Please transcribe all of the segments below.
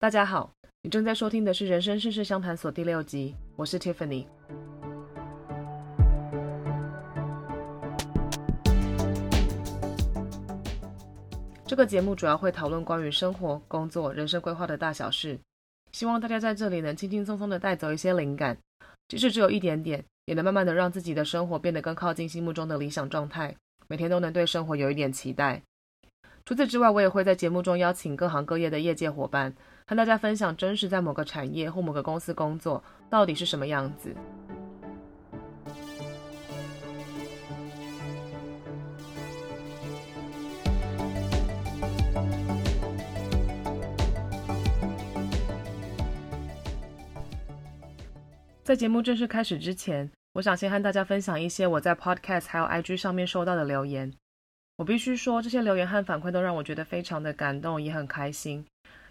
大家好，你正在收听的是《人生事事相谈所》第六集，我是 Tiffany。这个节目主要会讨论关于生活、工作、人生规划的大小事，希望大家在这里能轻轻松松的带走一些灵感，即使只有一点点，也能慢慢的让自己的生活变得更靠近心目中的理想状态，每天都能对生活有一点期待。除此之外，我也会在节目中邀请各行各业的业界伙伴，和大家分享真实在某个产业或某个公司工作到底是什么样子。在节目正式开始之前，我想先和大家分享一些我在 Podcast 还有 IG 上面收到的留言。我必须说，这些留言和反馈都让我觉得非常的感动，也很开心，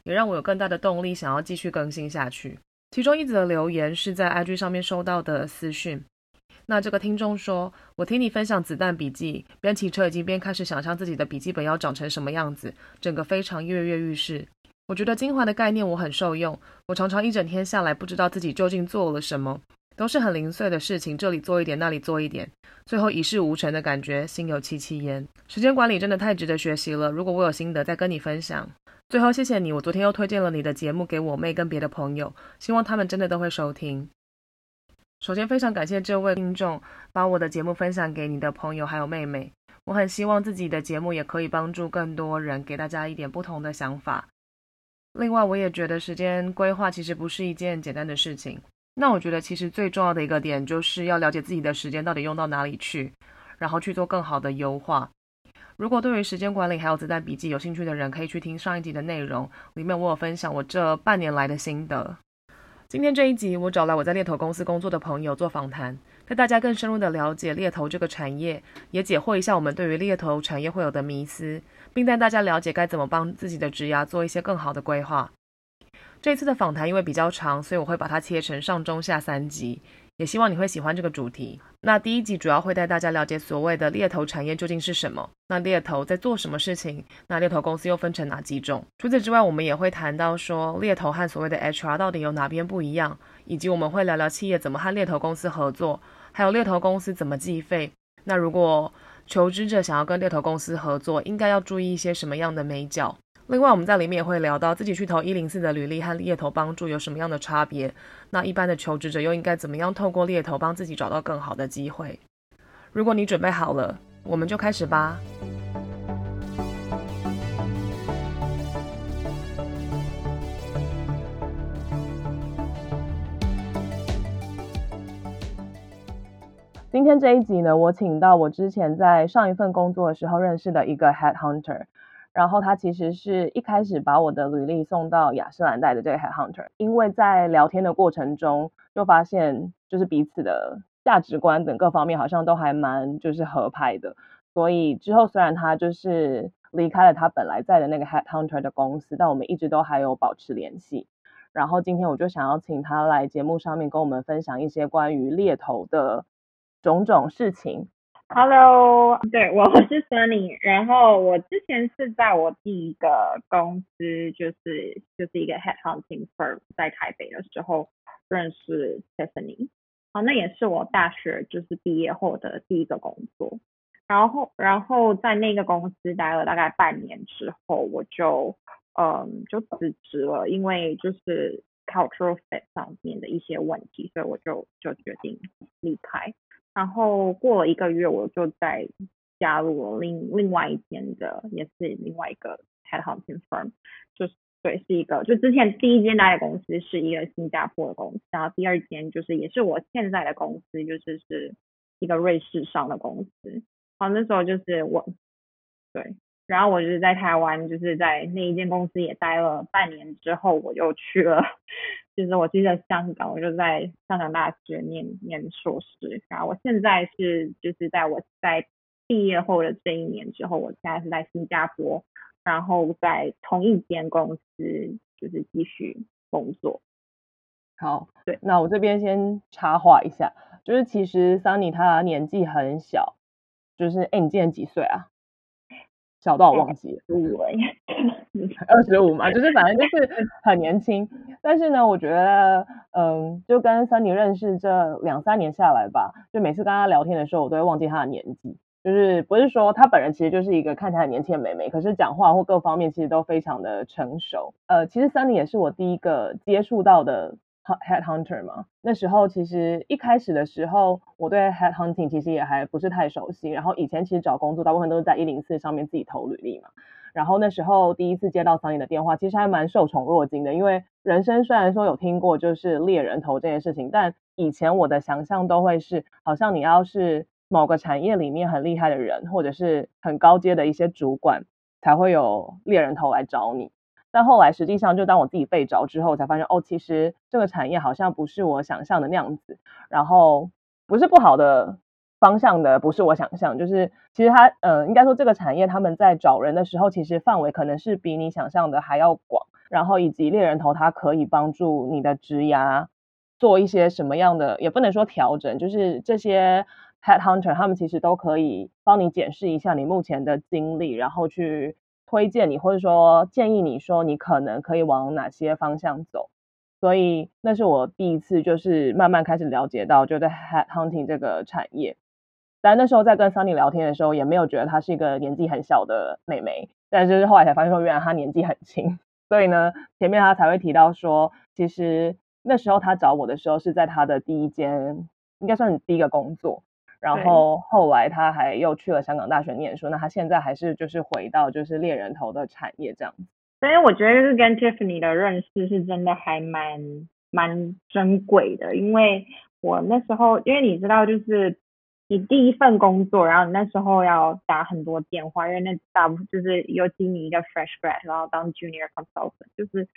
也让我有更大的动力想要继续更新下去。其中一则留言是在 IG 上面收到的私讯，那这个听众说：“我听你分享子弹笔记，边骑车已经边开始想象自己的笔记本要长成什么样子，整个非常跃跃欲试。我觉得精华的概念我很受用，我常常一整天下来不知道自己究竟做了什么。”都是很零碎的事情，这里做一点，那里做一点，最后一事无成的感觉，心有戚戚焉。时间管理真的太值得学习了，如果我有心得再跟你分享。最后谢谢你，我昨天又推荐了你的节目给我妹跟别的朋友，希望他们真的都会收听。首先非常感谢这位听众把我的节目分享给你的朋友还有妹妹，我很希望自己的节目也可以帮助更多人，给大家一点不同的想法。另外，我也觉得时间规划其实不是一件简单的事情。那我觉得其实最重要的一个点就是要了解自己的时间到底用到哪里去，然后去做更好的优化。如果对于时间管理还有子弹笔记有兴趣的人，可以去听上一集的内容，里面我有分享我这半年来的心得。今天这一集我找来我在猎头公司工作的朋友做访谈，带大家更深入的了解猎头这个产业，也解惑一下我们对于猎头产业会有的迷思，并带大家了解该怎么帮自己的职涯做一些更好的规划。这次的访谈因为比较长，所以我会把它切成上中下三集，也希望你会喜欢这个主题。那第一集主要会带大家了解所谓的猎头产业究竟是什么，那猎头在做什么事情，那猎头公司又分成哪几种？除此之外，我们也会谈到说猎头和所谓的 HR 到底有哪边不一样，以及我们会聊聊企业怎么和猎头公司合作，还有猎头公司怎么计费。那如果求职者想要跟猎头公司合作，应该要注意一些什么样的眉角？另外，我们在里面也会聊到自己去投一零四的履历和猎头帮助有什么样的差别。那一般的求职者又应该怎么样透过猎头帮自己找到更好的机会？如果你准备好了，我们就开始吧。今天这一集呢，我请到我之前在上一份工作的时候认识的一个 headhunter。然后他其实是一开始把我的履历送到雅诗兰黛的这个 headhunter，因为在聊天的过程中就发现就是彼此的价值观等各方面好像都还蛮就是合拍的，所以之后虽然他就是离开了他本来在的那个 headhunter 的公司，但我们一直都还有保持联系。然后今天我就想要请他来节目上面跟我们分享一些关于猎头的种种事情。Hello，对，我是 Sunny，然后我之前是在我第一个公司，就是就是一个 headhunting firm，在台北的时候认识 Tiffany，好，那也是我大学就是毕业后的第一个工作，然后然后在那个公司待了大概半年之后，我就嗯就辞职了，因为就是 cultural fit 上面的一些问题，所以我就就决定离开。然后过了一个月，我就再加入了另另外一间的，也是另外一个 headhunting firm，就是对，是一个，就之前第一间待的公司是一个新加坡的公司，然后第二间就是也是我现在的公司，就是是一个瑞士上的公司。然后，那时候就是我，对，然后我就是在台湾，就是在那一间公司也待了半年之后，我又去了。就是我记得香港，我就在香港大学念念硕士，然后我现在是就是在我在毕业后的这一年之后，我现在是在新加坡，然后在同一间公司就是继续工作。好，对，那我这边先插话一下，就是其实 Sunny 他年纪很小，就是哎，你今年几岁啊？小到我忘记了，二十五嘛，就是反正就是很年轻。但是呢，我觉得，嗯，就跟 Sunny 认识这两三年下来吧，就每次跟他聊天的时候，我都会忘记他的年纪。就是不是说他本人其实就是一个看起来很年轻的妹妹，可是讲话或各方面其实都非常的成熟。呃，其实 Sunny 也是我第一个接触到的。Head Hunter 嘛，那时候其实一开始的时候，我对 Head Hunting 其实也还不是太熟悉。然后以前其实找工作大部分都是在一零四上面自己投履历嘛。然后那时候第一次接到桑尼的电话，其实还蛮受宠若惊的。因为人生虽然说有听过就是猎人头这件事情，但以前我的想象都会是，好像你要是某个产业里面很厉害的人，或者是很高阶的一些主管，才会有猎人头来找你。但后来实际上，就当我自己被找之后，才发现哦，其实这个产业好像不是我想象的那样子。然后不是不好的方向的，不是我想象，就是其实它，呃，应该说这个产业他们在找人的时候，其实范围可能是比你想象的还要广。然后以及猎人头，它可以帮助你的职涯做一些什么样的，也不能说调整，就是这些 headhunter 他们其实都可以帮你检视一下你目前的经历，然后去。推荐你，或者说建议你说你可能可以往哪些方向走，所以那是我第一次就是慢慢开始了解到，就在 head hunting 这个产业。但那时候在跟 Sunny 聊天的时候，也没有觉得她是一个年纪很小的妹妹，但是后来才发现说，原来她年纪很轻。所以呢，前面她才会提到说，其实那时候她找我的时候是在她的第一间，应该算是第一个工作。然后后来他还又去了香港大学念书，那他现在还是就是回到就是猎人头的产业这样子。所以我觉得是跟 Tiffany 的认识是真的还蛮蛮珍贵的，因为我那时候因为你知道就是你第一份工作，然后你那时候要打很多电话，因为那大部分就是尤其你一个 fresh grad，然后当 junior consultant，就是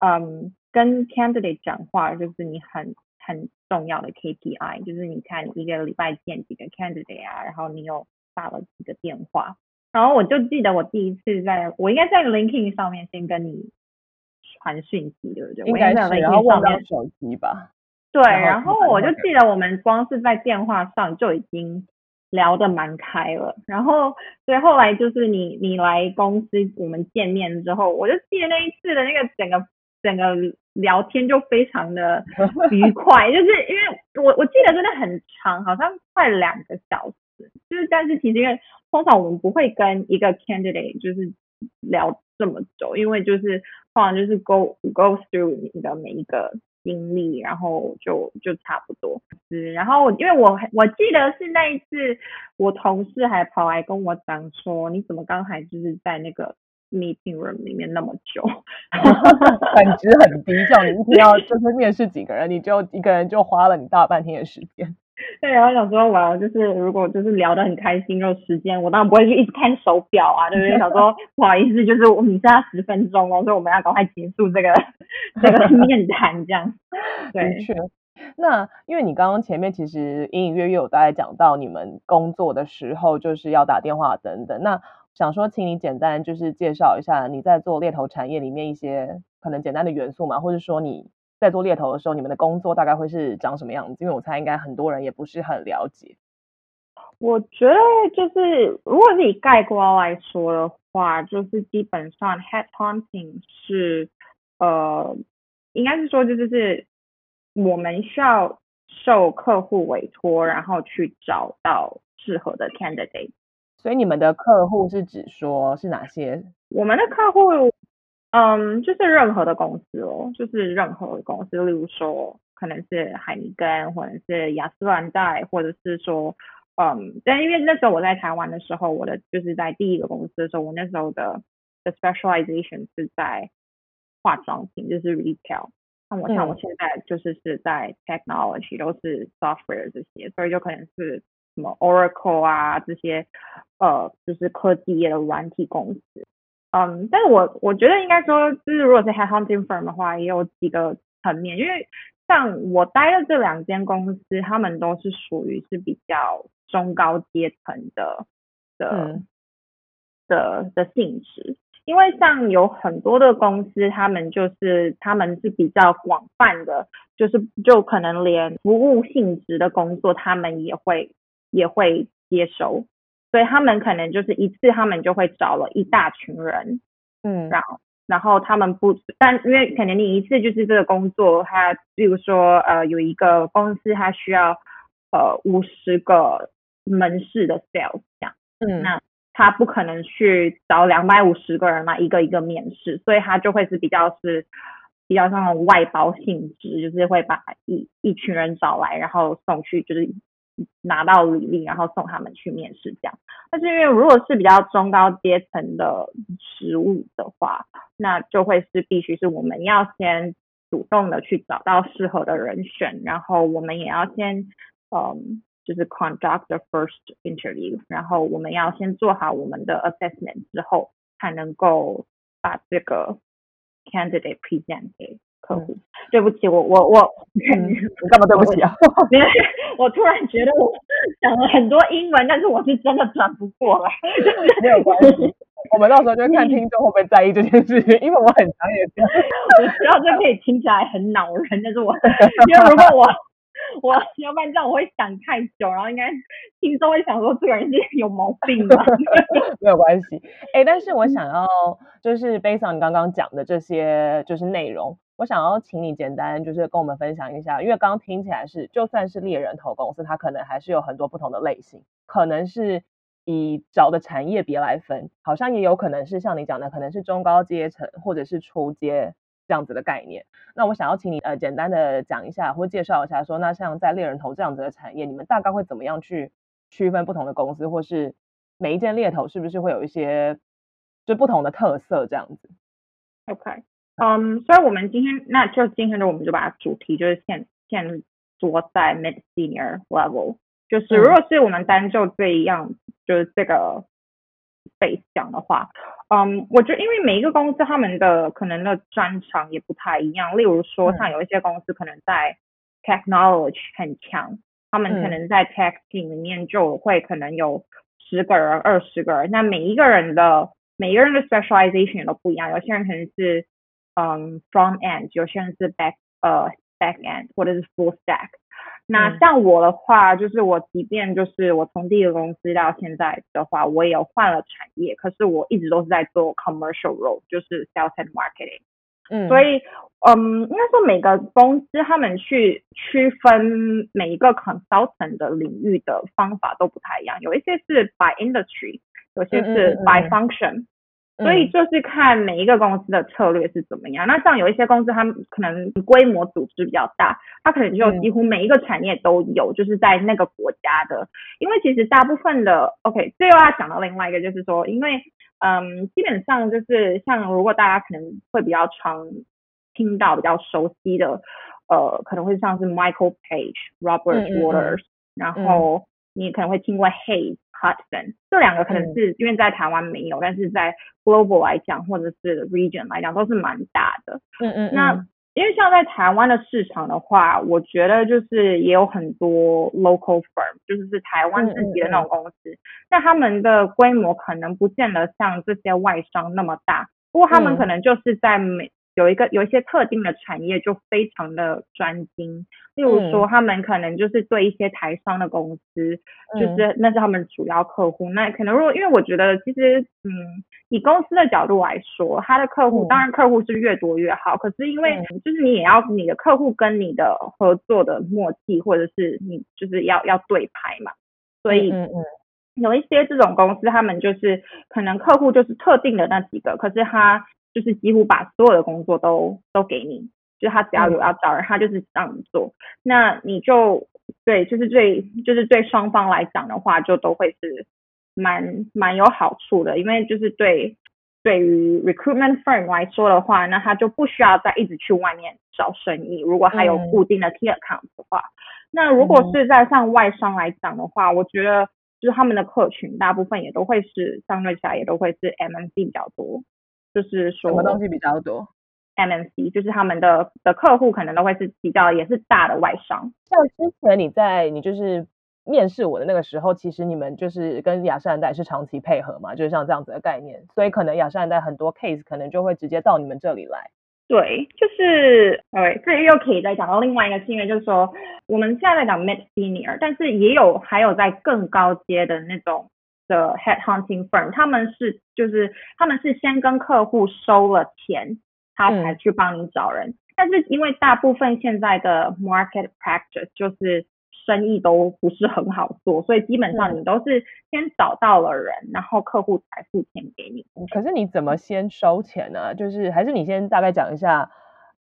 嗯跟 candidate 讲话，就是你很。很重要的 KPI 就是你看一个礼拜见几个 candidate 啊，然后你有打了几个电话，然后我就记得我第一次在我应该在 LinkedIn 上面先跟你传讯息，对不对？应该是，然后忘掉手机吧。对，然后我就记得我们光是在电话上就已经聊得蛮开了，然后所以后来就是你你来公司我们见面之后，我就记得那一次的那个整个整个。聊天就非常的愉快，就是因为我我记得真的很长，好像快两个小时。就是但是其实因为通常我们不会跟一个 candidate 就是聊这么久，因为就是通常就是 go go through 你的每一个经历，然后就就差不多。是，然后因为我我记得是那一次，我同事还跑来跟我讲说，你怎么刚才就是在那个。Meeting room 里面那么久，本质很低，叫你一天要就是面试几个人，你就一个人就花了你大半天的时间。对，然后想说我要就是如果就是聊得很开心，有时间我当然不会去一直看手表啊，对不对？想说 不好意思，就是我们剩下十分钟哦，所以我们要赶快结束这个这个面谈，这样。对。那因为你刚刚前面其实隐隐约约有大概讲到你们工作的时候就是要打电话等等，那。想说，请你简单就是介绍一下你在做猎头产业里面一些可能简单的元素嘛，或者说你在做猎头的时候，你们的工作大概会是长什么样子？因为我猜应该很多人也不是很了解。我觉得就是如果是以概括来说的话，就是基本上 headhunting 是呃，应该是说就是是我们需要受客户委托，然后去找到适合的 candidate。所以你们的客户是指说是哪些？我们的客户，嗯，就是任何的公司哦，就是任何的公司，例如说可能是海尼根，或者是雅诗兰黛，或者是说，嗯，但因为那时候我在台湾的时候，我的就是在第一个公司的时候，我那时候的的 specialization 是在化妆品，就是 retail。那我像我现在就是是在 technology，都是 software 这些，所以就可能是。什么 Oracle 啊，这些呃，就是科技业的软体公司，嗯，但是我我觉得应该说，就是如果是 headhunting firm 的话，也有几个层面，因为像我待的这两间公司，他们都是属于是比较中高阶层的的、嗯、的的性质，因为像有很多的公司，他们就是他们是比较广泛的，就是就可能连服务性质的工作，他们也会。也会接收，所以他们可能就是一次他们就会找了一大群人，嗯，然后然后他们不，但因为可能你一次就是这个工作，他比如说呃有一个公司他需要呃五十个门市的 sales 这样，嗯，那他不可能去找两百五十个人嘛，一个一个面试，所以他就会是比较是。比较像那种外包性质，就是会把一一群人找来，然后送去，就是拿到履历，然后送他们去面试这样。但是因为如果是比较中高阶层的职务的话，那就会是必须是我们要先主动的去找到适合的人选，然后我们也要先嗯，就是 conduct the first interview，然后我们要先做好我们的 assessment 之后，才能够把这个。Candidate present 给客户。嗯、对不起，我我我，你干嘛对不起啊？因为我突然觉得我讲了很多英文，但是我是真的转不过来。没有关系，我们到时候就看听众会不会在意这件事情，因为我很常也这样。我知道这可以听起来很恼人，但是我因为如果我。我要不然这样我会想太久，然后应该听众会想说这个人是有毛病吧？没有关系，哎、欸，但是我想要就是 based on 你刚刚讲的这些就是内容，我想要请你简单就是跟我们分享一下，因为刚刚听起来是就算是猎人头公司，它可能还是有很多不同的类型，可能是以找的产业别来分，好像也有可能是像你讲的，可能是中高阶层或者是初阶。这样子的概念，那我想要请你呃简单的讲一下或介绍一下说，那像在猎人头这样子的产业，你们大概会怎么样去区分不同的公司，或是每一件猎头是不是会有一些就不同的特色这样子？OK，嗯，所以我们今天那就今天的我们就把主题就是现现做在 mid senior level，就是如果是我们单就这一样，就是这个。base 讲的话，嗯，我觉得因为每一个公司他们的可能的专长也不太一样，例如说像有一些公司可能在 technology 很强，他们可能在 tech team 里面就会可能有十个人、二十个人，那每一个人的每一个人的 specialization 都不一样，有些人可能是嗯 front end，有些人是 back 呃 back end 或者是 full stack。那像我的话，就是我即便就是我从第一个公司到现在的话，我也有换了产业，可是我一直都是在做 commercial role，就是 sales and marketing。嗯，所以嗯，应该说每个公司他们去区分每一个 consultant 的领域的方法都不太一样，有一些是 by industry，有些是 by function。所以就是看每一个公司的策略是怎么样。那像有一些公司，它们可能规模组织比较大，它可能就几乎每一个产业都有，就是在那个国家的。因为其实大部分的，OK，最后要讲到另外一个，就是说，因为嗯，基本上就是像如果大家可能会比较常听到比较熟悉的，呃，可能会像是 Michael Page、Robert Waters，然后。你可能会听过 Hays、Hudson，这两个可能是因为在台湾没有，嗯、但是在 global 来讲或者是 region 来讲都是蛮大的。嗯嗯。那因为像在台湾的市场的话，我觉得就是也有很多 local firm，就是是台湾自己的那种公司，那、嗯嗯、他们的规模可能不见得像这些外商那么大，不过他们可能就是在美。有一个有一些特定的产业就非常的专精，例如说他们可能就是对一些台商的公司，嗯、就是那是他们主要客户。那可能如果因为我觉得其实嗯，以公司的角度来说，他的客户、嗯、当然客户是越多越好，可是因为就是你也要你的客户跟你的合作的默契，或者是你就是要要对拍嘛，所以嗯嗯，有一些这种公司他们就是可能客户就是特定的那几个，可是他。就是几乎把所有的工作都都给你，就是他只要有要找人，他就是让你做。那你就对，就是对，就是对双方来讲的话，就都会是蛮蛮有好处的。因为就是对对于 recruitment firm 来说的话，那他就不需要再一直去外面找生意。如果他有固定的 key account 的话，嗯、那如果是在像外商来讲的话，我觉得就是他们的客群大部分也都会是相对起来也都会是 MNC 比较多。就是说，什么东西比较多？MNC 就是他们的的客户可能都会是比较也是大的外商。像之前你在你就是面试我的那个时候，其实你们就是跟雅诗兰黛是长期配合嘛，就是像这样子的概念，所以可能雅诗兰黛很多 case 可能就会直接到你们这里来。对，就是对，这又可以再讲到另外一个新闻，就是说我们现在在讲 mid senior，但是也有还有在更高阶的那种。的 headhunting firm，他们是就是他们是先跟客户收了钱，他才去帮你找人。嗯、但是因为大部分现在的 market practice 就是生意都不是很好做，所以基本上你都是先找到了人，嗯、然后客户才付钱给你。可是你怎么先收钱呢？就是还是你先大概讲一下。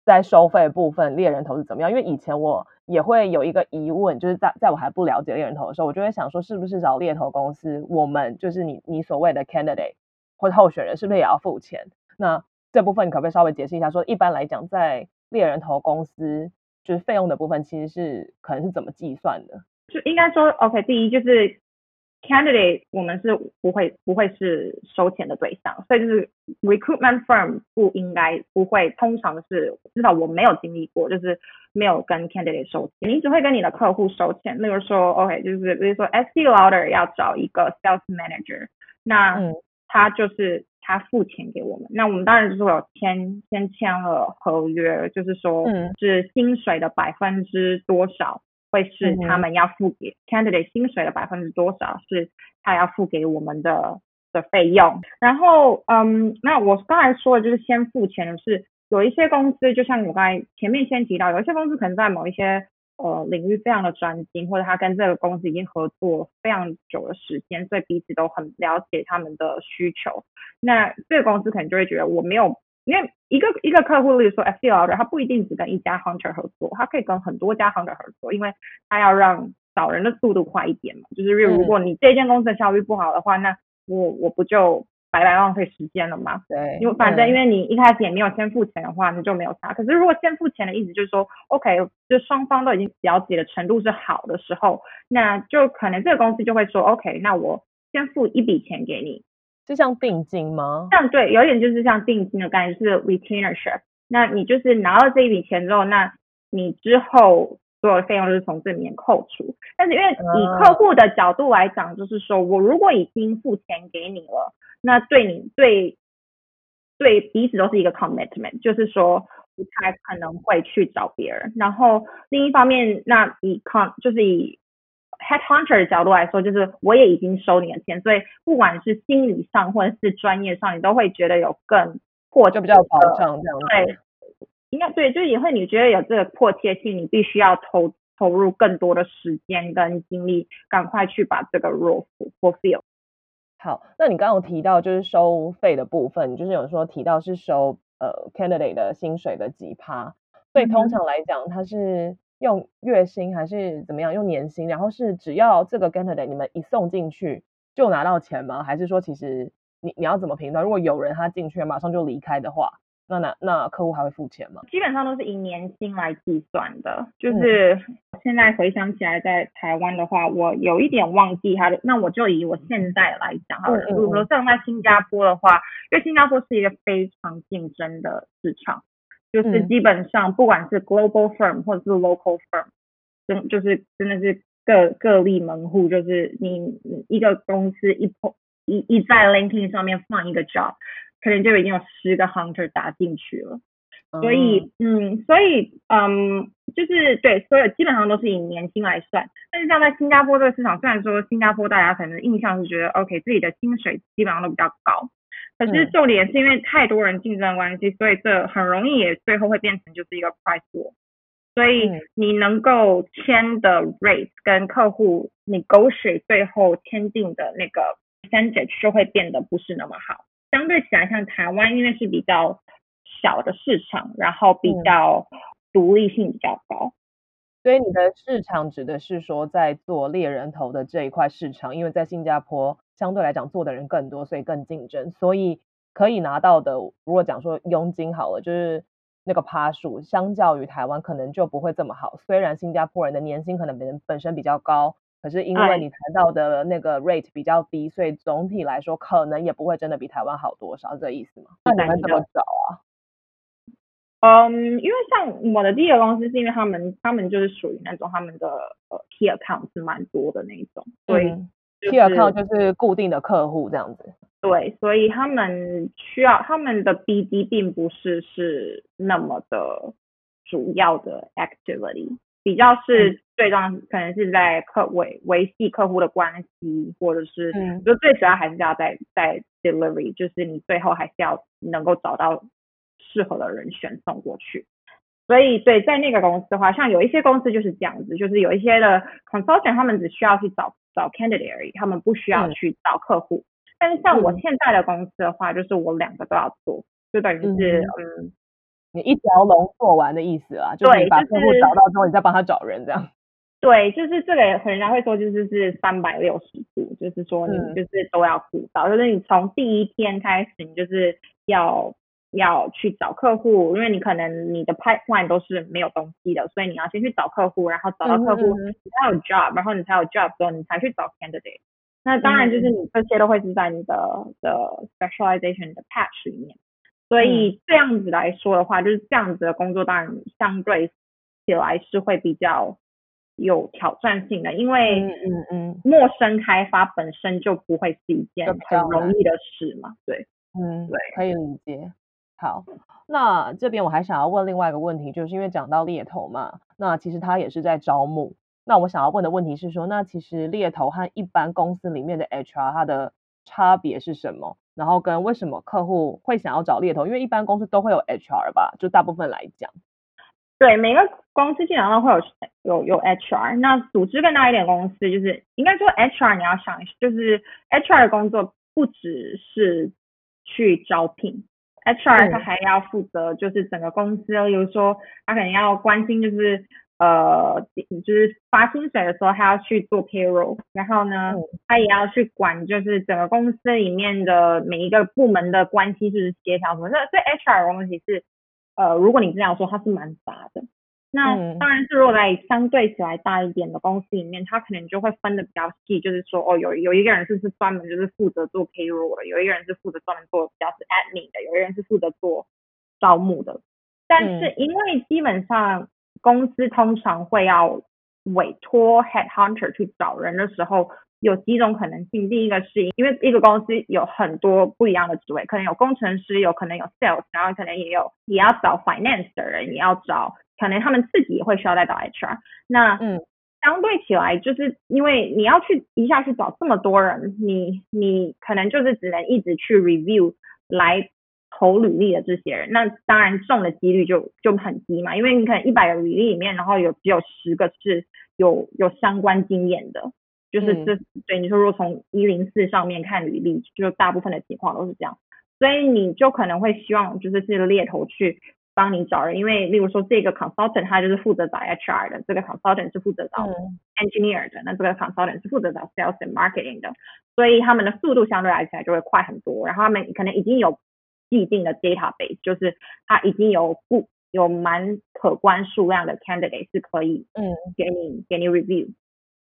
在收费部分，猎人头是怎么样？因为以前我也会有一个疑问，就是在在我还不了解猎人头的时候，我就会想说，是不是找猎头公司，我们就是你你所谓的 candidate 或者候选人，是不是也要付钱？那这部分你可不可以稍微解释一下说？说一般来讲，在猎人头公司，就是费用的部分，其实是可能是怎么计算的？就应该说，OK，第一就是。Candidate，我们是不会不会是收钱的对象，所以就是 recruitment firm 不应该不会，通常是至少我没有经历过，就是没有跟 candidate 收钱，你只会跟你的客户收钱。例如说，OK，就是比如说 Estee Lauder 要找一个 sales manager，那他就是他付钱给我们，那我们当然就是有签先签了合约，就是说是薪水的百分之多少。会是他们要付给 candidate 薪水的百分之多少，是他要付给我们的的费用。然后，嗯，那我刚才说的就是先付钱的是，有一些公司，就像我刚才前面先提到，有一些公司可能在某一些呃领域非常的专精，或者他跟这个公司已经合作非常久的时间，所以彼此都很了解他们的需求。那这个公司可能就会觉得我没有。因为一个一个客户，例如说 Lauder，他不一定只跟一家 hunter 合作，他可以跟很多家 hunter 合作，因为他要让找人的速度快一点嘛。就是如果你这间公司的效率不好的话，那我我不就白白浪费时间了吗？对，因为反正因为你一开始也没有先付钱的话，你就没有差。可是如果先付钱的意思就是说，OK，就双方都已经了解的程度是好的时候，那就可能这个公司就会说，OK，那我先付一笔钱给你。是像定金吗？像对，有点就是像定金的概念，是 retainership。那你就是拿到这一笔钱之后，那你之后所有的费用就是从这里面扣除。但是因为以客户的角度来讲，就是说我如果已经付钱给你了，那对你对对彼此都是一个 commitment，就是说不太可能会去找别人。然后另一方面，那以 con 就是以 Headhunter 的角度来说，就是我也已经收你的钱，所以不管是心理上或者是专业上，你都会觉得有更迫切，就比较保障这样。对，应该对，就也会你觉得有这个迫切性，你必须要投投入更多的时间跟精力，赶快去把这个 role fulfill。好，那你刚刚有提到就是收费的部分，就是有说提到是收呃 candidate 的薪水的几趴，所以通常来讲它是。用月薪还是怎么样？用年薪，然后是只要这个 candidate 你们一送进去就拿到钱吗？还是说其实你你要怎么评断？如果有人他进去马上就离开的话，那那那客户还会付钱吗？基本上都是以年薪来计算的。就是现在回想起来，在台湾的话，我有一点忘记他的。那我就以我现在来讲好了。如果说像在新加坡的话，因为新加坡是一个非常竞争的市场。就是基本上，不管是 global firm 或者是 local firm，真就是真的是各各立门户。就是你你一个公司一一一在 LinkedIn 上面放一个 job，可能就已经有十个 hunter 打进去了。所以嗯，所以嗯，就是对，所有基本上都是以年薪来算。但是像在新加坡这个市场，虽然说新加坡大家可能印象是觉得 OK，自己的薪水基本上都比较高。可是重点是因为太多人竞争关系，所以这很容易也最后会变成就是一个 price war。所以你能够签的 rate 跟客户 negotiate 最后签订的那个 percentage 就会变得不是那么好。相对起来，像台湾因为是比较小的市场，然后比较独立性比较高。所以你的市场指的是说，在做猎人头的这一块市场，因为在新加坡相对来讲做的人更多，所以更竞争，所以可以拿到的，如果讲说佣金好了，就是那个趴数，相较于台湾可能就不会这么好。虽然新加坡人的年薪可能本本身比较高，可是因为你谈到的那个 rate 比较低，所以总体来说可能也不会真的比台湾好多少，这个意思吗？那你们怎么找啊？嗯，因为像我的第一个公司，是因为他们他们就是属于那种他们的呃 key account 是蛮多的那一种，所以、就是、key account 就是固定的客户这样子。对，所以他们需要他们的 BD 并不是是那么的主要的 activity。比较是最重要，可能是在客维维系客户的关系，或者是，嗯，就最主要还是要在在 delivery，就是你最后还是要能够找到适合的人选送过去。所以，对，在那个公司的话，像有一些公司就是这样子，就是有一些的 consultant，他们只需要去找找 candidate 而已，他们不需要去找客户。嗯、但是像我现在的公司的话，就是我两个都要做，就等于是嗯，嗯，你一条龙做完的意思啊，就是你把客户找到之后，你再帮他找人这样。对，就是这个，人家会说就是是三百六十度，就是说你就是都要顾到，嗯、就是你从第一天开始，你就是要。要去找客户，因为你可能你的 pipeline 都是没有东西的，所以你要先去找客户，然后找到客户，嗯、你才有 job，然后你才有 job 之后，你才去找 candidate。那当然就是你这些都会是在你的、嗯、的 specialization 的 patch 里面。所以这样子来说的话，就是这样子的工作当然相对起来是会比较有挑战性的，因为嗯嗯，陌生开发本身就不会是一件很容易的事嘛。对，嗯，对，可以理解。好，那这边我还想要问另外一个问题，就是因为讲到猎头嘛，那其实他也是在招募。那我想要问的问题是说，那其实猎头和一般公司里面的 HR 它的差别是什么？然后跟为什么客户会想要找猎头？因为一般公司都会有 HR 吧，就大部分来讲。对，每个公司基本上都会有有有 HR。那组织更大一点公司，就是应该说 HR，你要想，就是 HR 的工作不只是去招聘。HR 他还要负责，就是整个公司，比如说他可能要关心，就是呃，就是发薪水的时候，他要去做 payroll，然后呢，他也要去管，就是整个公司里面的每一个部门的关系是协调什么。所以 HR 的东西是，呃，如果你这样说，他是蛮杂的。那当然是，如果在相对起来大一点的公司里面，他可能就会分的比较细，就是说，哦，有有一个人是是专门就是负责做 payroll 的，有一个人是负责专门做比较是 admin 的，有一个人是负责做招募的。但是因为基本上公司通常会要委托 headhunter 去找人的时候，有几种可能性。第一个是因为一个公司有很多不一样的职位，可能有工程师，有可能有 sales，然后可能也有也要找 finance 的人，也要找。可能他们自己也会需要再找 HR，那嗯，相对起来，就是因为你要去一下去找这么多人，你你可能就是只能一直去 review 来投履历的这些人，那当然中的几率就就很低嘛，因为你可能一百个履历里面，然后有只有十个是有有相关经验的，就是这对、嗯、你说如果从一零四上面看履历，就大部分的情况都是这样，所以你就可能会希望就是这个猎头去。帮你找人，因为例如说这个 consultant 他就是负责找 HR 的，这个 consultant 是负责找 engineer 的，嗯、那这个 consultant 是负责找 sales and marketing 的，所以他们的速度相对来起来就会快很多。然后他们可能已经有既定的 database，就是他已经有不有蛮可观数量的 candidate 是可以嗯给你给你 review。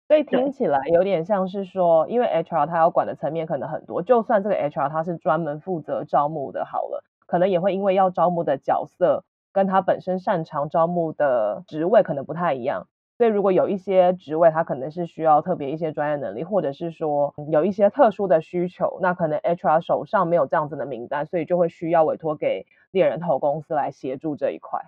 所以听起来有点像是说，因为 HR 他要管的层面可能很多，就算这个 HR 他是专门负责招募的，好了。可能也会因为要招募的角色跟他本身擅长招募的职位可能不太一样，所以如果有一些职位他可能是需要特别一些专业能力，或者是说有一些特殊的需求，那可能 HR 手上没有这样子的名单，所以就会需要委托给猎人头公司来协助这一块。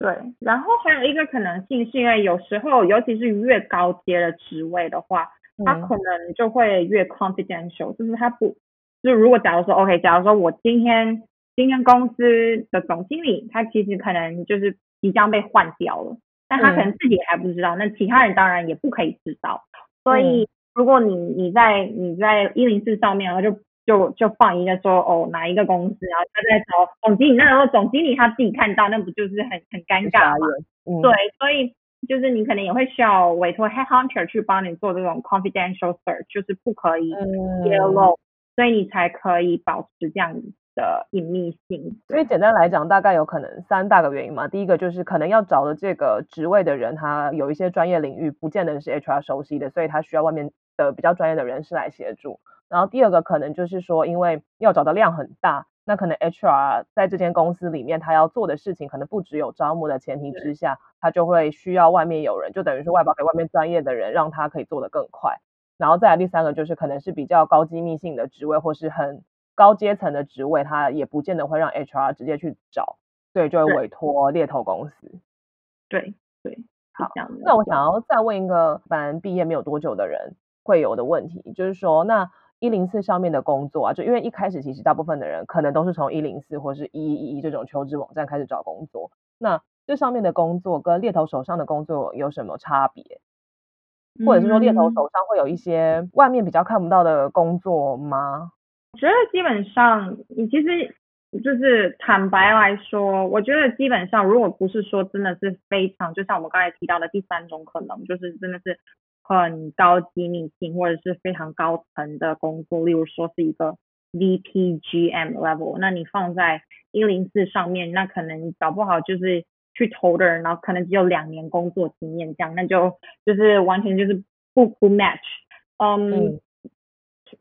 对，然后还有一个可能性是因为有时候，尤其是越高阶的职位的话，他可能就会越 confidential，就是他不，就如果假如说 OK，假如说我今天。今天公司的总经理，他其实可能就是即将被换掉了，但他可能自己还不知道，嗯、那其他人当然也不可以知道。所以，如果你你在你在一零四上面，然后就就就放一个说哦哪一个公司，然后他在找总经理，那时候总经理他自己看到，那不就是很很尴尬吗？嗯、对，所以就是你可能也会需要委托 headhunter 去帮你做这种 confidential search，就是不可以泄露，嗯、所以你才可以保持这样子。的隐秘性，所以简单来讲，大概有可能三大个原因嘛。第一个就是可能要找的这个职位的人，他有一些专业领域不见得是 HR 熟悉的，所以他需要外面的比较专业的人士来协助。然后第二个可能就是说，因为要找的量很大，那可能 HR 在这间公司里面他要做的事情可能不只有招募的前提之下，他就会需要外面有人，就等于是外包给外面专业的人，让他可以做得更快。然后再来第三个就是可能是比较高机密性的职位，或是很。高阶层的职位，他也不见得会让 HR 直接去找，对，就会委托猎头公司。对对，好，那我想要再问一个，反正毕业没有多久的人会有的问题，就是说，那一零四上面的工作啊，就因为一开始其实大部分的人可能都是从一零四或是一一一这种求职网站开始找工作，那这上面的工作跟猎头手上的工作有什么差别？或者是说猎头手上会有一些外面比较看不到的工作吗？我觉得基本上，你其实就是坦白来说，我觉得基本上，如果不是说真的是非常，就像我们刚才提到的第三种可能，就是真的是很高机密性或者是非常高层的工作，例如说是一个 VP GM level，那你放在一零四上面，那可能搞不好就是去投的人，然后可能只有两年工作经验这样，那就就是完全就是不不 match，嗯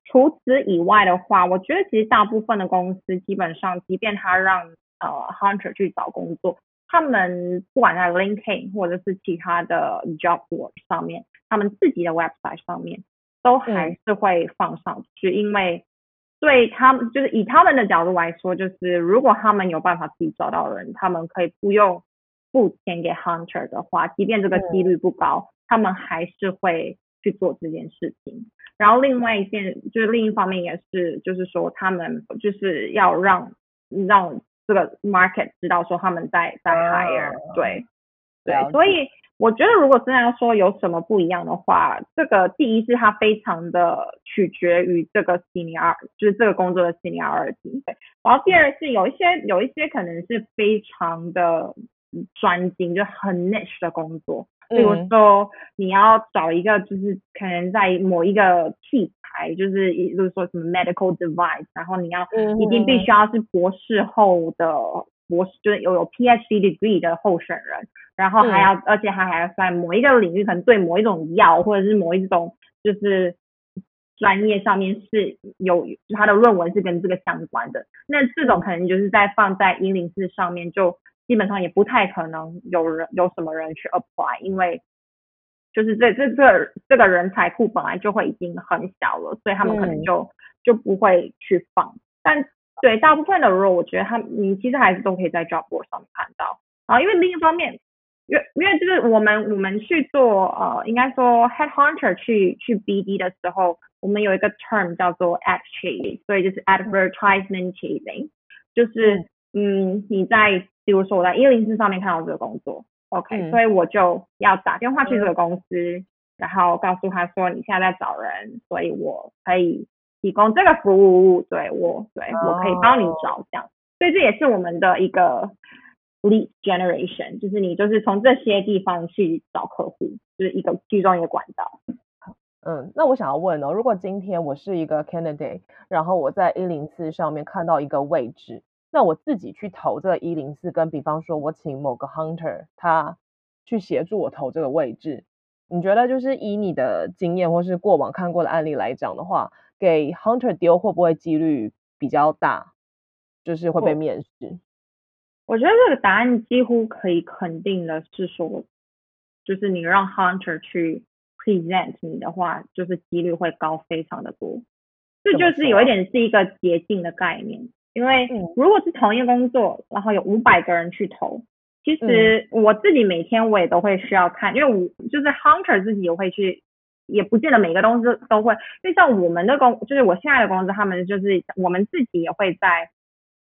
除此以外的话，我觉得其实大部分的公司基本上，即便他让呃 hunter 去找工作，他们不管在 LinkedIn 或者是其他的 job board 上面，他们自己的 website 上面都还是会放上去，嗯、因为对他们就是以他们的角度来说，就是如果他们有办法自己找到人，他们可以不用付钱给 hunter 的话，即便这个几率不高，嗯、他们还是会去做这件事情。然后另外一件就是另一方面也是，就是说他们就是要让让这个 market 知道说他们在在 hire，对对，所以我觉得如果真的要说有什么不一样的话，这个第一是它非常的取决于这个 senior，就是这个工作的 seniority，对，然后第二是有一些有一些可能是非常的专精，就很 niche 的工作。比如说，你要找一个，就是可能在某一个器材，就是比如说什么 medical device，然后你要一定必须要是博士后的博士，就是有有 PhD degree 的候选人，然后还要，而且他还要在某一个领域，可能对某一种药或者是某一种就是专业上面是有他的论文是跟这个相关的，那这种可能就是在放在104上面就。基本上也不太可能有人有什么人去 apply，因为就是这这这这个人才库本来就会已经很小了，所以他们可能就、嗯、就不会去放。但对大部分的 role，我觉得他你其实还是都可以在 job board 上面看到。啊，因为另一方面，因为因为就是我们我们去做呃，应该说 headhunter 去去 BD 的时候，我们有一个 term 叫做 ad chasing，所以就是 advertisement chasing，就是嗯，嗯你在。比如说我在一零四上面看到这个工作，OK，嗯，所以我就要打电话去这个公司，嗯，然后告诉他说你现在在找人，所以我可以提供这个服务，对我，对我可以帮你找这样，所以这也是我们的一个 lead generation，就是你就是从这些地方去找客户，就是一个其中一个管道。嗯，那我想要问哦，如果今天我是一个 candidate，然后我在一零四上面看到一个位置。那我自己去投这个一零四，跟比方说我请某个 hunter 他去协助我投这个位置，你觉得就是以你的经验或是过往看过的案例来讲的话，给 hunter 丢会不会几率比较大？就是会被面试？我觉得这个答案几乎可以肯定的是说，就是你让 hunter 去 present 你的话，就是几率会高非常的多。这就是有一点是一个捷径的概念。因为如果是同一个工作，然后有五百个人去投，其实我自己每天我也都会需要看，因为我就是 hunter 自己也会去，也不见得每个东西都会。因为像我们的工，就是我现在的公司，他们就是我们自己也会在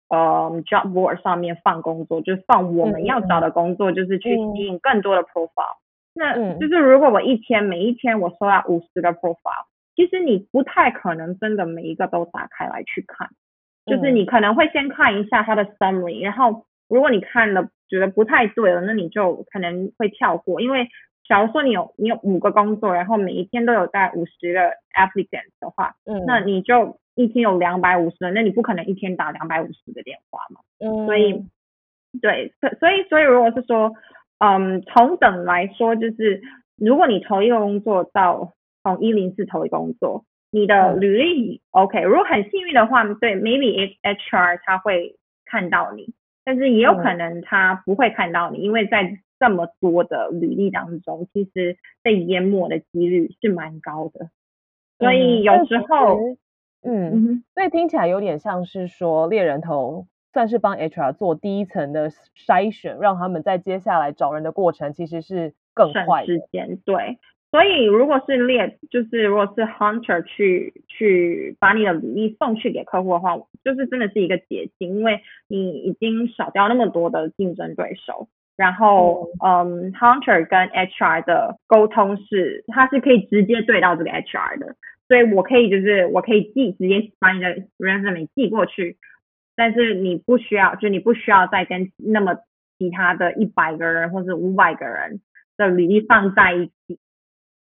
呃 job board 上面放工作，就是放我们要找的工作，就是去吸引更多的 profile。那就是如果我一天每一天我收到五十个 profile，其实你不太可能真的每一个都打开来去看。就是你可能会先看一下它的 summary，然后如果你看了觉得不太对了，那你就可能会跳过。因为假如说你有你有五个工作，然后每一天都有在五十个 applicants 的话，嗯，那你就一天有两百五十人，那你不可能一天打两百五十个电话嘛。嗯，所以对，所以所以如果是说，嗯，同等来说，就是如果你投一个工作到从一零四投一个工作。你的履历、嗯、OK，如果很幸运的话，对，maybe HR 他会看到你，但是也有可能他不会看到你，嗯、因为在这么多的履历当中，其实被淹没的几率是蛮高的，所以有时候，嗯，嗯，所以听起来有点像是说猎人头算是帮 HR 做第一层的筛选，让他们在接下来找人的过程其实是更快时间。对，所以如果是猎，就是如果是 hunter 去去把你的履历送去给客户的话，就是真的是一个捷径，因为你已经少掉那么多的竞争对手。然后，嗯，嗯，hunter 跟 HR 的沟通是，他是可以直接对到这个 HR 的，所以我可以就是我可以寄直接把你的 resume 寄过去。但是你不需要，就你不需要再跟那么其他的一百个人或者五百个人的履历放在一起。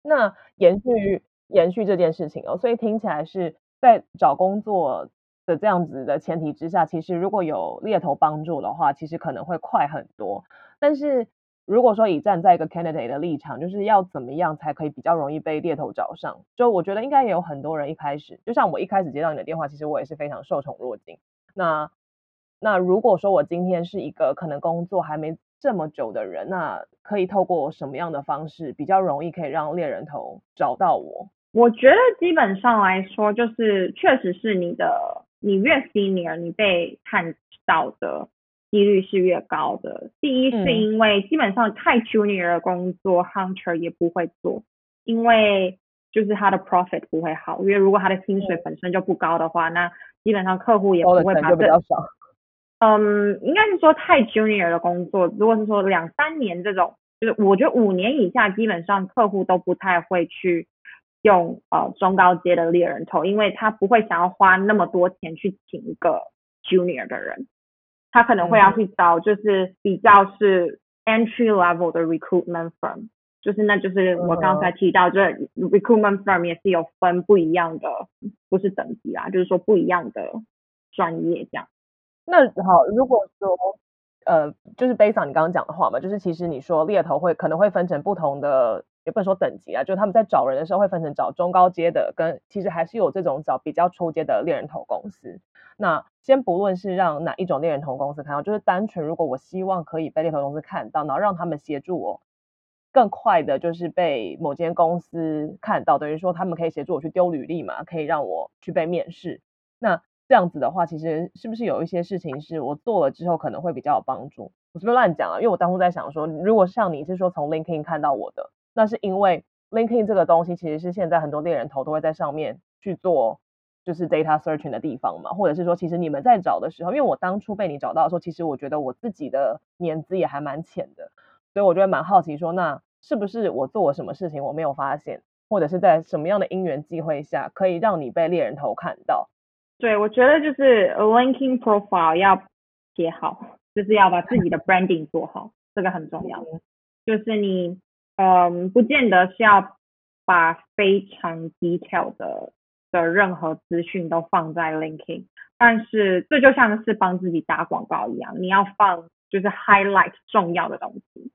那延续延续这件事情哦，所以听起来是在找工作的这样子的前提之下，其实如果有猎头帮助的话，其实可能会快很多。但是如果说以站在一个 candidate 的立场，就是要怎么样才可以比较容易被猎头找上？就我觉得应该也有很多人一开始，就像我一开始接到你的电话，其实我也是非常受宠若惊。那那如果说我今天是一个可能工作还没这么久的人，那可以透过什么样的方式比较容易可以让猎人头找到我？我觉得基本上来说，就是确实是你的，你越 senior，你被看到的几率是越高的。第一是因为基本上太 junior 的工作，嗯，hunter 也不会做，因为就是他的 profit 不会好，因为如果他的薪水本身就不高的话，那基本上客户也不会把这，嗯，应该是说太 junior 的工作，如果是说两三年这种，就是我觉得五年以下基本上客户都不太会去用呃中高阶的猎人头，因为他不会想要花那么多钱去请一个 junior 的人，他可能会要去找就是比较是 entry level 的 recruitment firm。就是，那就是我刚才提到，就是 recruitment firm 也是有分不一样的，不是等级啦，就是说不一样的专业这样。那好，如果说呃，就是 based on 你刚刚讲的话嘛，就是其实你说猎头会可能会分成不同的，也不能说等级啊，就是他们在找人的时候会分成找中高阶的，跟其实还是有这种找比较初阶的猎人头公司。那先不论是让哪一种猎人头公司看到，就是单纯如果我希望可以被猎头公司看到，然后让他们协助我。更快的就是被某间公司看到，等于说他们可以协助我去丢履历嘛，可以让我去被面试。那这样子的话，其实是不是有一些事情是我做了之后可能会比较有帮助？我是不是乱讲啊？因为我当初在想说，如果像你是说从 LinkedIn 看到我的，那是因为 LinkedIn 这个东西其实是现在很多猎人头都会在上面去做，就是 data searching 的地方嘛，或者是说，其实你们在找的时候，因为我当初被你找到的时候，其实我觉得我自己的年资也还蛮浅的。所以我觉得蛮好奇，说那是不是我做了什么事情我没有发现，或者是在什么样的因缘际会下，可以让你被猎人头看到？对，我觉得就是 LinkedIn profile 要写好，就是要把自己的 branding 做好，这个很重要。就是你，嗯，不见得是要把非常 detail 的的任何资讯都放在 LinkedIn，但是这就像是帮自己打广告一样，你要放就是 highlight 重要的东西。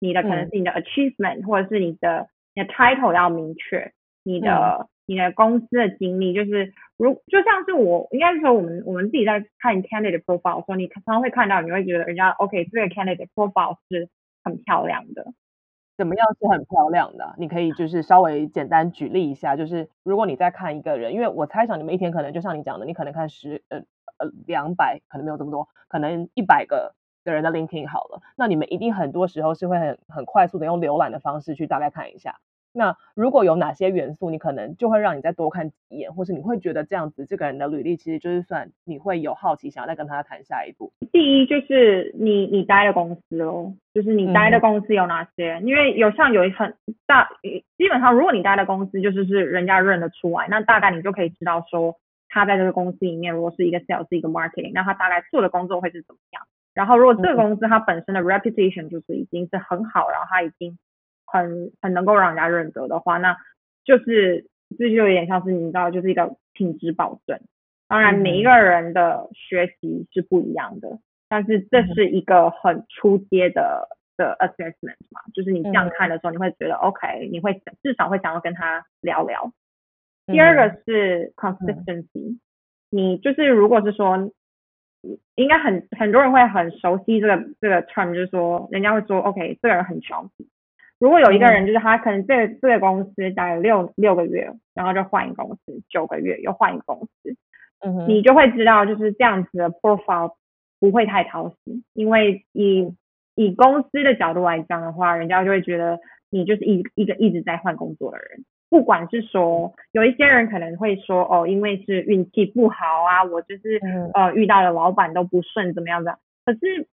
你的可能是你的 achievement，、嗯、或者是你的你的 title 要明确，你的、嗯、你的公司的经历，就是如就像是我应该是说我们我们自己在看 candidate profile 说，你常常会看到，你会觉得人家 OK 这个 candidate profile 是很漂亮的，怎么样是很漂亮的？你可以就是稍微简单举例一下，就是如果你在看一个人，因为我猜想你们一天可能就像你讲的，你可能看十呃呃两百，可能没有这么多，可能一百个。的人的 linking 好了，那你们一定很多时候是会很很快速的用浏览的方式去大概看一下。那如果有哪些元素，你可能就会让你再多看几眼，或是你会觉得这样子这个人的履历其实就是算你会有好奇，想要再跟他谈下一步。第一就是你你待的公司哦，就是你待的公司有哪些？嗯、因为有像有一很大，基本上如果你待的公司就是是人家认得出来，那大概你就可以知道说他在这个公司里面，如果是一个 sales 一个 marketing，那他大概做的工作会是怎么样？然后，如果这个公司它本身的 reputation 就是已经是很好，然后它已经很很能够让人家认得的话，那就是这就有点像是你知道，就是一个品质保证。当然，每一个人的学习是不一样的，但是这是一个很初阶的的 assessment 嘛，就是你这样看的时候，你会觉得 OK，你会至少会想要跟他聊聊。第二个是 consistency，你就是如果是说。应该很很多人会很熟悉这个这个 term，就是说人家会说，OK，这个人很 jumpy。如果有一个人就是他可能这个这个公司待了六六个月，然后就换一个公司，九个月又换一个公司，嗯，你就会知道就是这样子的 profile 不会太讨喜，因为以以公司的角度来讲的话，人家就会觉得你就是一一个一直在换工作的人。不管是说有一些人可能会说哦，因为是运气不好啊，我就是呃遇到的老板都不顺怎么样的。可是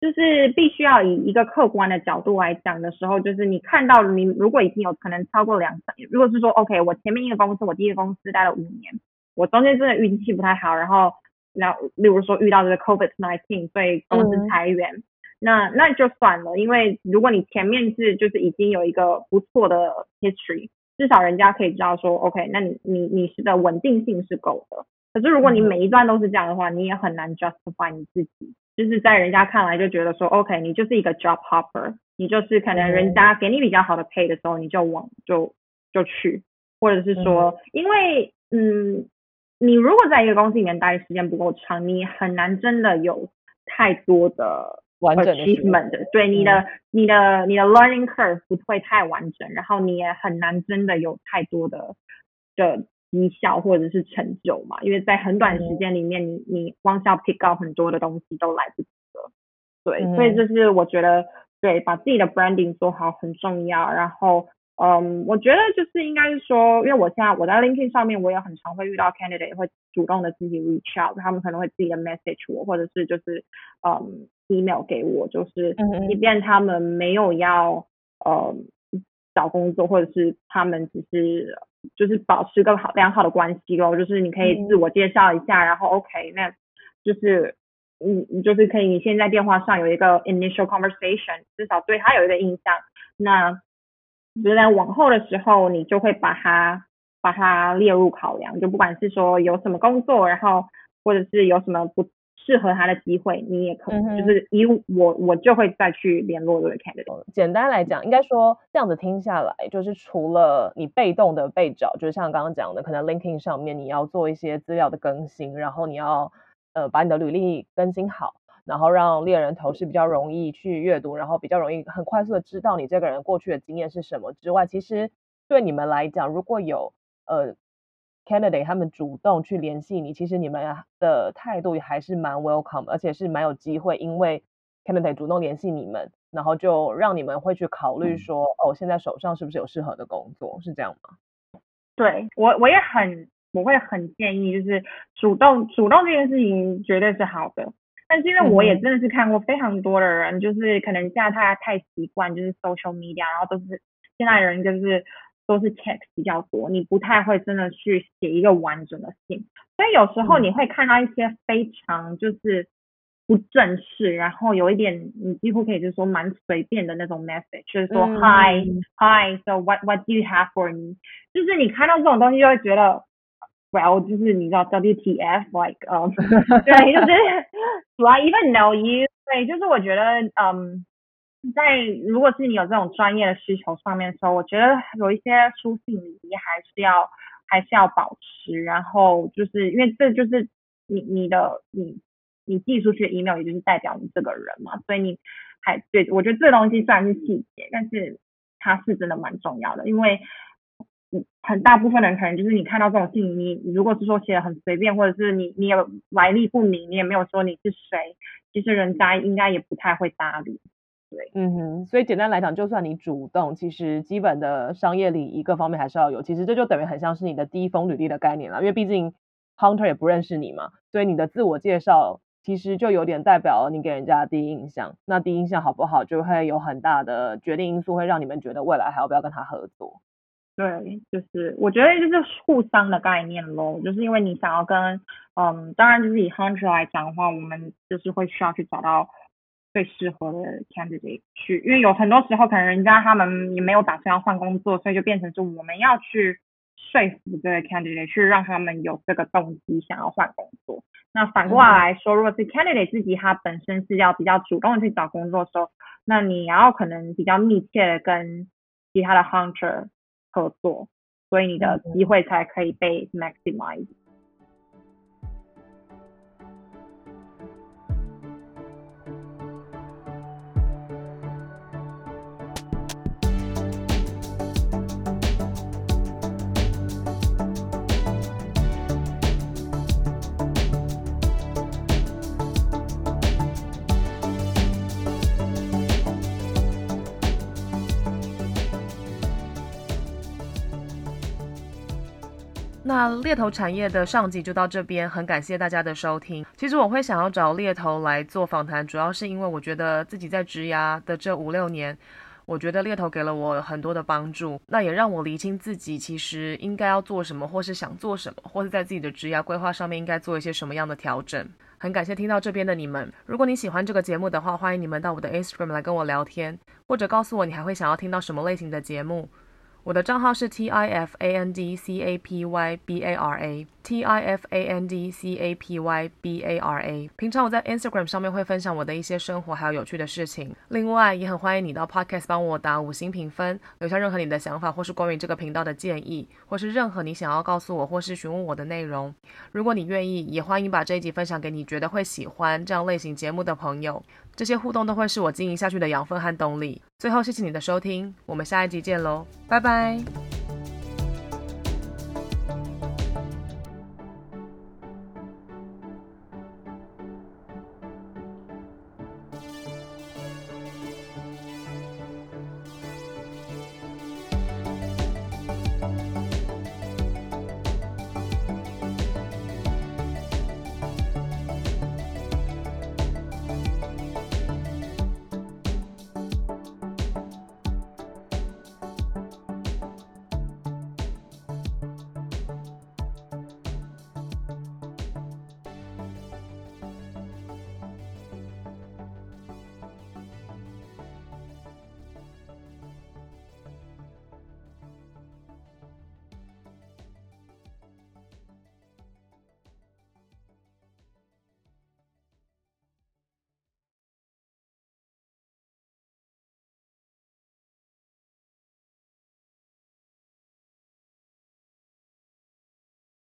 就是必须要以一个客观的角度来讲的时候，就是你看到你如果已经有可能超过两三年，如果是说 OK，我前面一个公司我第一个公司待了五年，我中间真的运气不太好，然后然后例如说遇到这个 COVID-19，所以公司裁员。嗯那那就算了，因为如果你前面是就是已经有一个不错的 history，至少人家可以知道说，OK，那你你你是的稳定性是够的。可是如果你每一段都是这样的话，你也很难 justify 你自己，就是在人家看来就觉得说，OK，你就是一个 job hopper，你就是可能人家给你比较好的 pay 的时候，你就往就就去，或者是说，因为嗯，你如果在一个公司里面待的时间不够长，你很难真的有太多的。完整的 achievement 对你的、嗯、你的你的 learning curve 不会太完整，然后你也很难真的有太多的的绩效或者是成就嘛，因为在很短时间里面，你你光是要 pick up 很多的东西都来不及了。对，嗯、所以这是我觉得对把自己的 branding 做好很重要。然后，嗯，我觉得就是应该是说，因为我现在我在 LinkedIn 上面，我也很常会遇到 candidate 会主动的自己 reach out，他们可能会自己的 message 我，或者是就是嗯。email 给我，就是即便他们没有要呃找工作，或者是他们只是就是保持个好良好的关系咯，就是你可以自我介绍一下，然后 OK，那就是你你就是可以你现在电话上有一个 initial conversation，至少对他有一个印象，那就是在往后的时候，你就会把他把他列入考量，就不管是说有什么工作，然后或者是有什么不。适合他的机会，你也可以就是以我，我就会再去联络这个 candidate。简单来讲，应该说这样子听下来，就是除了你被动的被找，就是像刚刚讲的，可能 LinkedIn 上面你要做一些资料的更新，然后你要呃把你的履历更新好，然后让猎人头是比较容易去阅读，然后比较容易很快速的知道你这个人过去的经验是什么之外，其实对你们来讲，如果有呃。Candidate 他们主动去联系你，其实你们的态度也还是蛮 welcome，而且是蛮有机会，因为 Candidate 主动联系你们，然后就让你们会去考虑说，嗯、哦，现在手上是不是有适合的工作，是这样吗？对，我我也很，我会很建议，就是主动主动这件事情绝对是好的，但是因为我也真的是看过非常多的人，嗯、就是可能现在他太习惯就是 social media，然后都是现在人就是。都是 text 比较多，你不太会真的去写一个完整的信，所以有时候你会看到一些非常就是不正式，然后有一点你几乎可以就是说蛮随便的那种 message，就是说、嗯、Hi Hi，so what what do you have for me？就是你看到这种东西就会觉得，Well，就是你知道 WTF，like，嗯、um, 对，就是 Do I even know you？对，就是我觉得，嗯。在如果是你有这种专业的需求上面的时候，我觉得有一些书信礼仪还是要还是要保持。然后就是因为这就是你你的你你寄出去的 email，也就是代表你这个人嘛，所以你还对我觉得这东西虽然是细节，但是它是真的蛮重要的。因为很大部分人可能就是你看到这种信，你如果是说写的很随便，或者是你你有来历不明，你也没有说你是谁，其实人家应该也不太会搭理。对，嗯哼，所以简单来讲，就算你主动，其实基本的商业礼仪各方面还是要有。其实这就等于很像是你的第一封履历的概念了，因为毕竟 Hunter 也不认识你嘛，所以你的自我介绍其实就有点代表你给人家的第一印象。那第一印象好不好，就会有很大的决定因素，会让你们觉得未来还要不要跟他合作。对，就是我觉得就是互相的概念咯，就是因为你想要跟，嗯，当然就是以 Hunter 来讲的话，我们就是会需要去找到。最适合的 candidate 去，因为有很多时候可能人家他们也没有打算要换工作，所以就变成是我们要去说服这个 candidate 去让他们有这个动机想要换工作。那反过来说，如果是 candidate 自己他本身是要比较主动的去找工作的时候，那你要可能比较密切的跟其他的 hunter 合作，所以你的机会才可以被 maximize。那猎头产业的上集就到这边，很感谢大家的收听。其实我会想要找猎头来做访谈，主要是因为我觉得自己在职涯的这五六年，我觉得猎头给了我很多的帮助，那也让我厘清自己其实应该要做什么，或是想做什么，或是在自己的职涯规划上面应该做一些什么样的调整。很感谢听到这边的你们。如果你喜欢这个节目的话，欢迎你们到我的 Instagram 来跟我聊天，或者告诉我你还会想要听到什么类型的节目。我的账号是 T I F A N D C A P Y B A R A T I F A N D C A P Y B A R A。平常我在 Instagram 上面会分享我的一些生活还有有趣的事情。另外，也很欢迎你到 Podcast 帮我打五星评分，留下任何你的想法或是关于这个频道的建议，或是任何你想要告诉我或是询问我的内容。如果你愿意，也欢迎把这一集分享给你觉得会喜欢这样类型节目的朋友。这些互动都会是我经营下去的养分和动力。最后，谢谢你的收听，我们下一集见喽，拜拜。